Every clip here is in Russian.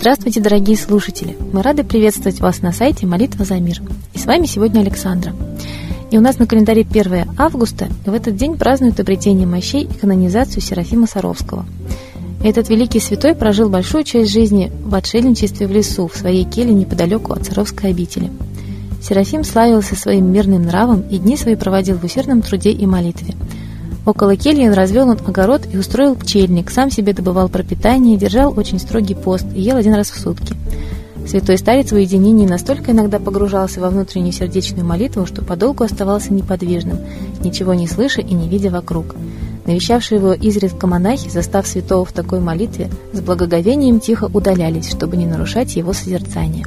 Здравствуйте, дорогие слушатели! Мы рады приветствовать вас на сайте «Молитва за мир». И с вами сегодня Александра. И у нас на календаре 1 августа, и в этот день празднуют обретение мощей и канонизацию Серафима Саровского. Этот великий святой прожил большую часть жизни в отшельничестве в лесу, в своей келе неподалеку от Саровской обители. Серафим славился своим мирным нравом и дни свои проводил в усердном труде и молитве. Около кельи он развел он огород и устроил пчельник, сам себе добывал пропитание, держал очень строгий пост и ел один раз в сутки – Святой старец в уединении настолько иногда погружался во внутреннюю сердечную молитву, что подолгу оставался неподвижным, ничего не слыша и не видя вокруг. Навещавшие его изредка монахи, застав святого в такой молитве, с благоговением тихо удалялись, чтобы не нарушать его созерцание.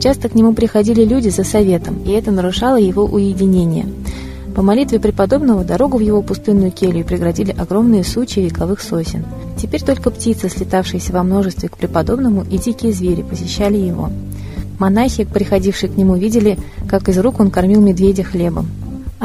Часто к нему приходили люди за советом, и это нарушало его уединение – по молитве преподобного дорогу в его пустынную келью преградили огромные сучья вековых сосен. Теперь только птицы, слетавшиеся во множестве к преподобному, и дикие звери посещали его. Монахи, приходившие к нему, видели, как из рук он кормил медведя хлебом.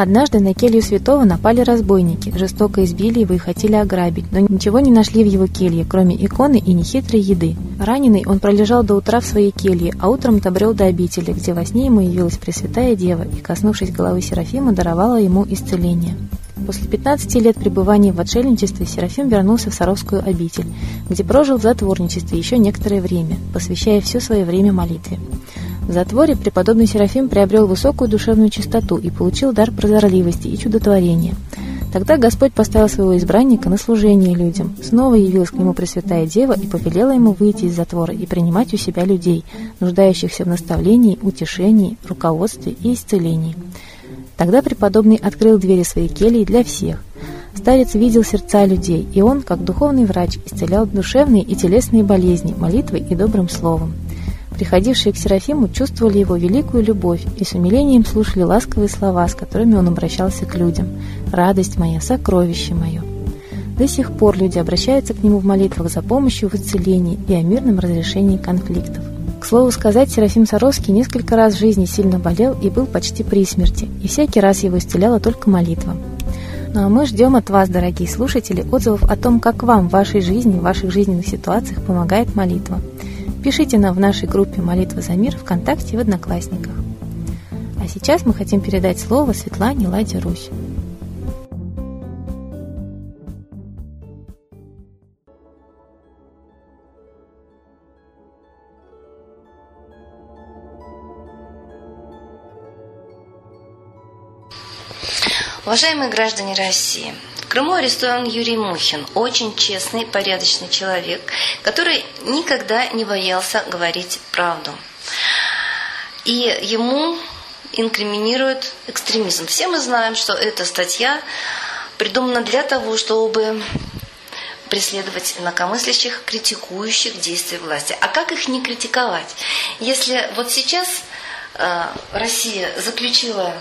Однажды на келью святого напали разбойники, жестоко избили его и хотели ограбить, но ничего не нашли в его келье, кроме иконы и нехитрой еды. Раненый он пролежал до утра в своей келье, а утром добрел до обители, где во сне ему явилась Пресвятая Дева и, коснувшись головы Серафима, даровала ему исцеление. После 15 лет пребывания в отшельничестве Серафим вернулся в Саровскую обитель, где прожил в затворничестве еще некоторое время, посвящая все свое время молитве. В затворе преподобный Серафим приобрел высокую душевную чистоту и получил дар прозорливости и чудотворения. Тогда Господь поставил своего избранника на служение людям. Снова явилась к нему Пресвятая Дева и повелела ему выйти из затвора и принимать у себя людей, нуждающихся в наставлении, утешении, руководстве и исцелении. Тогда преподобный открыл двери своей кельи для всех. Старец видел сердца людей, и он, как духовный врач, исцелял душевные и телесные болезни молитвой и добрым словом. Приходившие к Серафиму чувствовали его великую любовь и с умилением слушали ласковые слова, с которыми он обращался к людям. «Радость моя, сокровище мое». До сих пор люди обращаются к нему в молитвах за помощью в исцелении и о мирном разрешении конфликтов. К слову сказать, Серафим Саровский несколько раз в жизни сильно болел и был почти при смерти, и всякий раз его исцеляла только молитва. Ну а мы ждем от вас, дорогие слушатели, отзывов о том, как вам в вашей жизни, в ваших жизненных ситуациях помогает молитва. Пишите нам в нашей группе «Молитва за мир» ВКонтакте и в Одноклассниках. А сейчас мы хотим передать слово Светлане Ладе Русь. Уважаемые граждане России, Крыму арестован Юрий Мухин, очень честный, порядочный человек, который никогда не боялся говорить правду. И ему инкриминируют экстремизм. Все мы знаем, что эта статья придумана для того, чтобы преследовать инакомыслящих, критикующих действия власти. А как их не критиковать? Если вот сейчас э, Россия заключила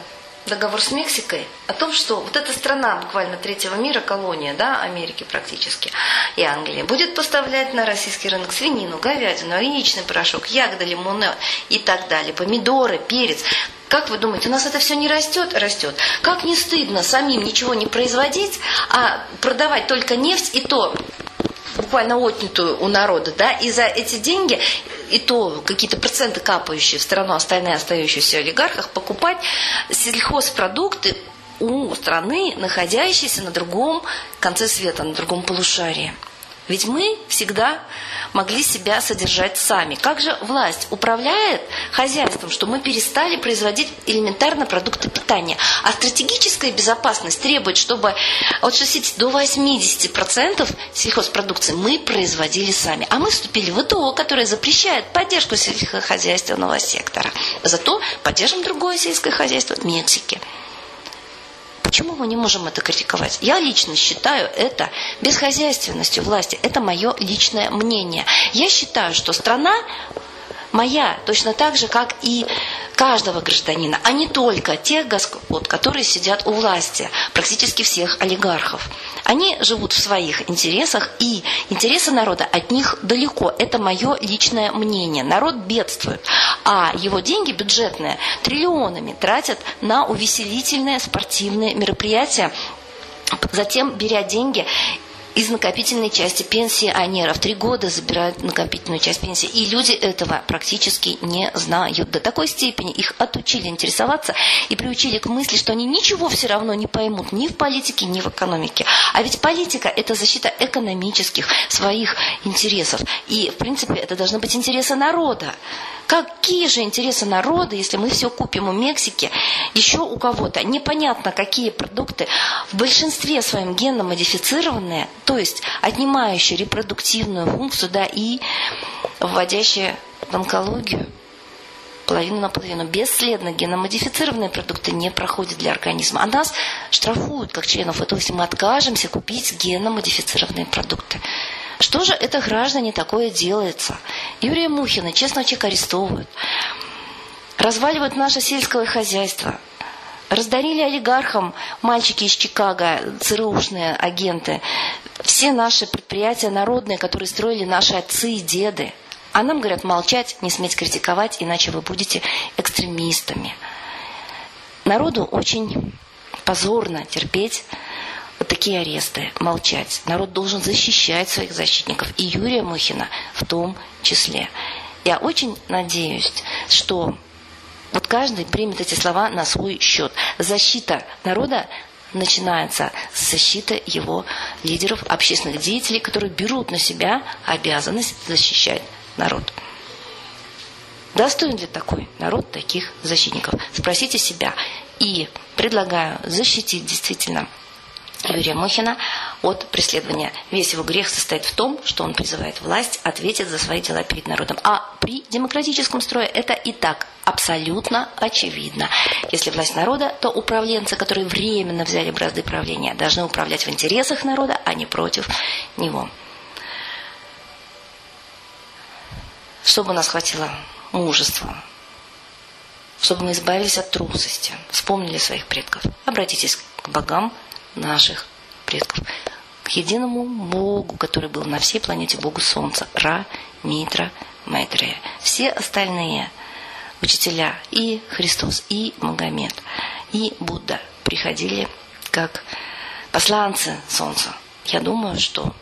договор с Мексикой о том, что вот эта страна буквально третьего мира, колония, да, Америки практически, и Англии, будет поставлять на российский рынок свинину, говядину, яичный порошок, ягоды, лимоны и так далее, помидоры, перец. Как вы думаете, у нас это все не растет? Растет. Как не стыдно самим ничего не производить, а продавать только нефть и то буквально отнятую у народа, да, и за эти деньги, и то какие-то проценты капающие в страну, остальные остающиеся олигархах, покупать сельхозпродукты у страны, находящейся на другом конце света, на другом полушарии. Ведь мы всегда могли себя содержать сами. Как же власть управляет хозяйством, что мы перестали производить элементарно продукты питания? А стратегическая безопасность требует, чтобы от 60 до 80% сельхозпродукции мы производили сами. А мы вступили в ИТО, которое запрещает поддержку сельскохозяйственного сектора. Зато поддержим другое сельское хозяйство Мексики. Почему мы не можем это критиковать? Я лично считаю это бесхозяйственностью власти. Это мое личное мнение. Я считаю, что страна моя точно так же, как и каждого гражданина, а не только тех господ, которые сидят у власти, практически всех олигархов. Они живут в своих интересах, и интересы народа от них далеко. Это мое личное мнение. Народ бедствует, а его деньги бюджетные триллионами тратят на увеселительные спортивные мероприятия, затем беря деньги из накопительной части пенсионеров. Три года забирают накопительную часть пенсии. И люди этого практически не знают. До такой степени их отучили интересоваться и приучили к мысли, что они ничего все равно не поймут ни в политике, ни в экономике. А ведь политика – это защита экономических своих интересов. И, в принципе, это должны быть интересы народа. Какие же интересы народа, если мы все купим у Мексики, еще у кого-то? Непонятно, какие продукты в большинстве своем генно модифицированные, то есть отнимающие репродуктивную функцию, да, и вводящие в онкологию половину на половину. Бесследно геномодифицированные продукты не проходят для организма. А нас штрафуют как членов ВТО, если мы откажемся купить геномодифицированные продукты. Что же это граждане такое делается? Юрия Мухина, честного человека, арестовывают. Разваливают наше сельское хозяйство. Раздарили олигархам мальчики из Чикаго, ЦРУшные агенты, все наши предприятия народные, которые строили наши отцы и деды. А нам говорят молчать, не сметь критиковать, иначе вы будете экстремистами. Народу очень позорно терпеть вот такие аресты, молчать. Народ должен защищать своих защитников, и Юрия Мухина в том числе. Я очень надеюсь, что вот каждый примет эти слова на свой счет. Защита народа начинается с защиты его лидеров, общественных деятелей, которые берут на себя обязанность защищать народ. Достоин ли такой народ таких защитников? Спросите себя. И предлагаю защитить действительно Юрия Мохина от преследования. Весь его грех состоит в том, что он призывает власть ответить за свои дела перед народом. А при демократическом строе это и так абсолютно очевидно. Если власть народа, то управленцы, которые временно взяли бразды правления, должны управлять в интересах народа, а не против него. Чтобы нас хватило мужества, чтобы мы избавились от трусости, вспомнили своих предков, обратитесь к богам, наших предков, к единому Богу, который был на всей планете, Богу Солнца, Ра, Митра, Майтрея. Все остальные учителя, и Христос, и Магомед, и Будда приходили как посланцы Солнца. Я думаю, что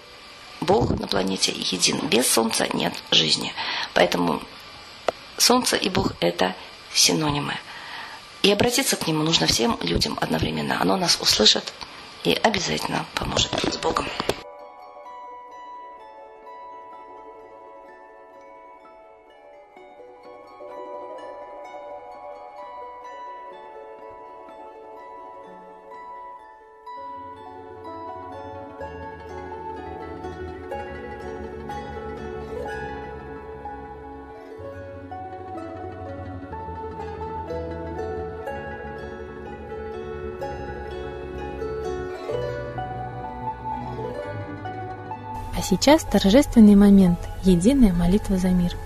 Бог на планете един. Без Солнца нет жизни. Поэтому Солнце и Бог – это синонимы. И обратиться к Нему нужно всем людям одновременно. Оно нас услышит, и обязательно поможет. С Богом! Сейчас торжественный момент – единая молитва за мир –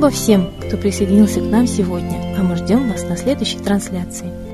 Спасибо всем, кто присоединился к нам сегодня, а мы ждем вас на следующей трансляции.